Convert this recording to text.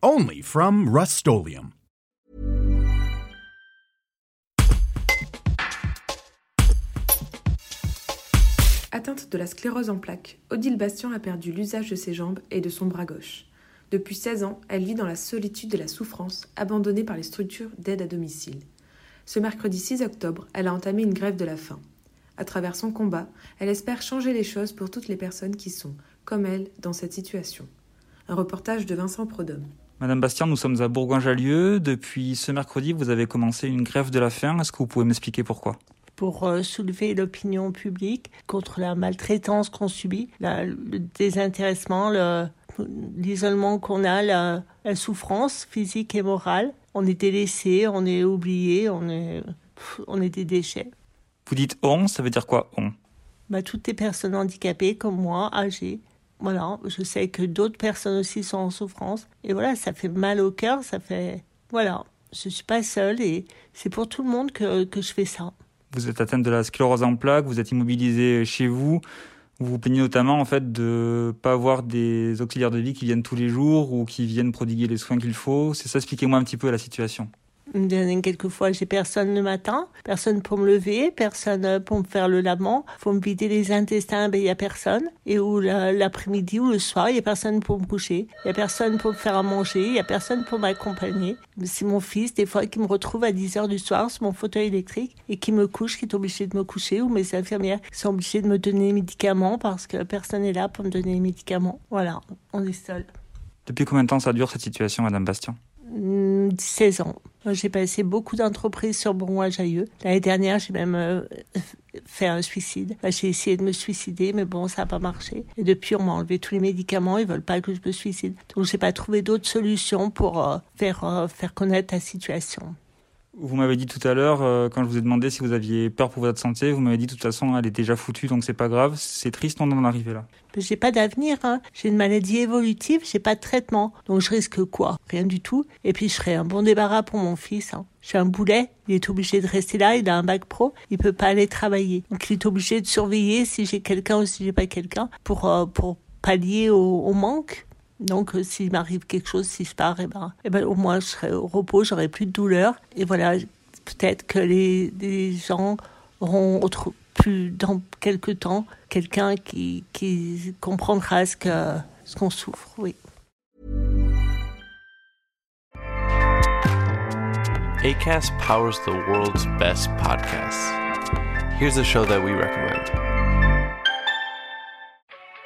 Only from Rust Atteinte de la sclérose en plaques, Odile Bastien a perdu l'usage de ses jambes et de son bras gauche. Depuis 16 ans, elle vit dans la solitude et la souffrance, abandonnée par les structures d'aide à domicile. Ce mercredi 6 octobre, elle a entamé une grève de la faim. À travers son combat, elle espère changer les choses pour toutes les personnes qui sont, comme elle, dans cette situation. Un reportage de Vincent Prodhomme. Madame Bastien, nous sommes à Bourgoin-Jallieu. Depuis ce mercredi, vous avez commencé une grève de la faim. Est-ce que vous pouvez m'expliquer pourquoi? Pour euh, soulever l'opinion publique contre la maltraitance qu'on subit, le désintéressement, l'isolement qu'on a, la, souffrance physique et morale. On est délaissé, on est oublié, on est, on est des déchets. Vous dites on, ça veut dire quoi on? Bah, Toutes les personnes handicapées comme moi, âgées. Voilà, je sais que d'autres personnes aussi sont en souffrance. Et voilà, ça fait mal au cœur, ça fait... Voilà, je ne suis pas seule et c'est pour tout le monde que, que je fais ça. Vous êtes atteinte de la sclérose en plaques, vous êtes immobilisée chez vous. Vous vous plaignez notamment en fait de pas avoir des auxiliaires de vie qui viennent tous les jours ou qui viennent prodiguer les soins qu'il faut. C'est ça, expliquez-moi un petit peu la situation. Quelquefois, j'ai personne le matin, personne pour me lever, personne euh, pour me faire le lavement. Faut me vider les intestins, ben il y a personne. Et ou l'après-midi ou le soir, il y a personne pour me coucher. Il y a personne pour me faire à manger. Il y a personne pour m'accompagner. C'est mon fils, des fois, qui me retrouve à 10 heures du soir sur mon fauteuil électrique et qui me couche, qui est obligé de me coucher, ou mes infirmières qui sont obligées de me donner les médicaments parce que personne n'est là pour me donner les médicaments. Voilà, on est seul. Depuis combien de temps ça dure cette situation, Madame Bastien 16 ans. J'ai passé beaucoup d'entreprises sur Bourgoin-Jailleux. L'année dernière, j'ai même euh, fait un suicide. j'ai essayé de me suicider, mais bon, ça n'a pas marché. Et depuis, on m'a enlevé tous les médicaments. Ils veulent pas que je me suicide. Donc, j'ai pas trouvé d'autres solutions pour euh, faire, euh, faire connaître la situation. Vous m'avez dit tout à l'heure, euh, quand je vous ai demandé si vous aviez peur pour votre santé, vous m'avez dit de toute façon, elle est déjà foutue, donc c'est pas grave. C'est triste d'en arriver là. J'ai pas d'avenir, hein. J'ai une maladie évolutive, j'ai pas de traitement. Donc je risque quoi? Rien du tout. Et puis je serai un bon débarras pour mon fils. Hein. J'ai un boulet, il est obligé de rester là, il a un bac pro, il peut pas aller travailler. Donc il est obligé de surveiller si j'ai quelqu'un ou si j'ai pas quelqu'un pour, euh, pour pallier au manque. Donc, euh, s'il m'arrive quelque chose, si je pars, eh ben, eh ben, au moins, je serai au repos, j'aurai plus de douleur. Et voilà, peut-être que les, gens auront plus dans quelques temps quelqu'un qui, comprendra ce qu'on souffre. Oui. Powers the world's best podcasts. Here's a show that we recommend.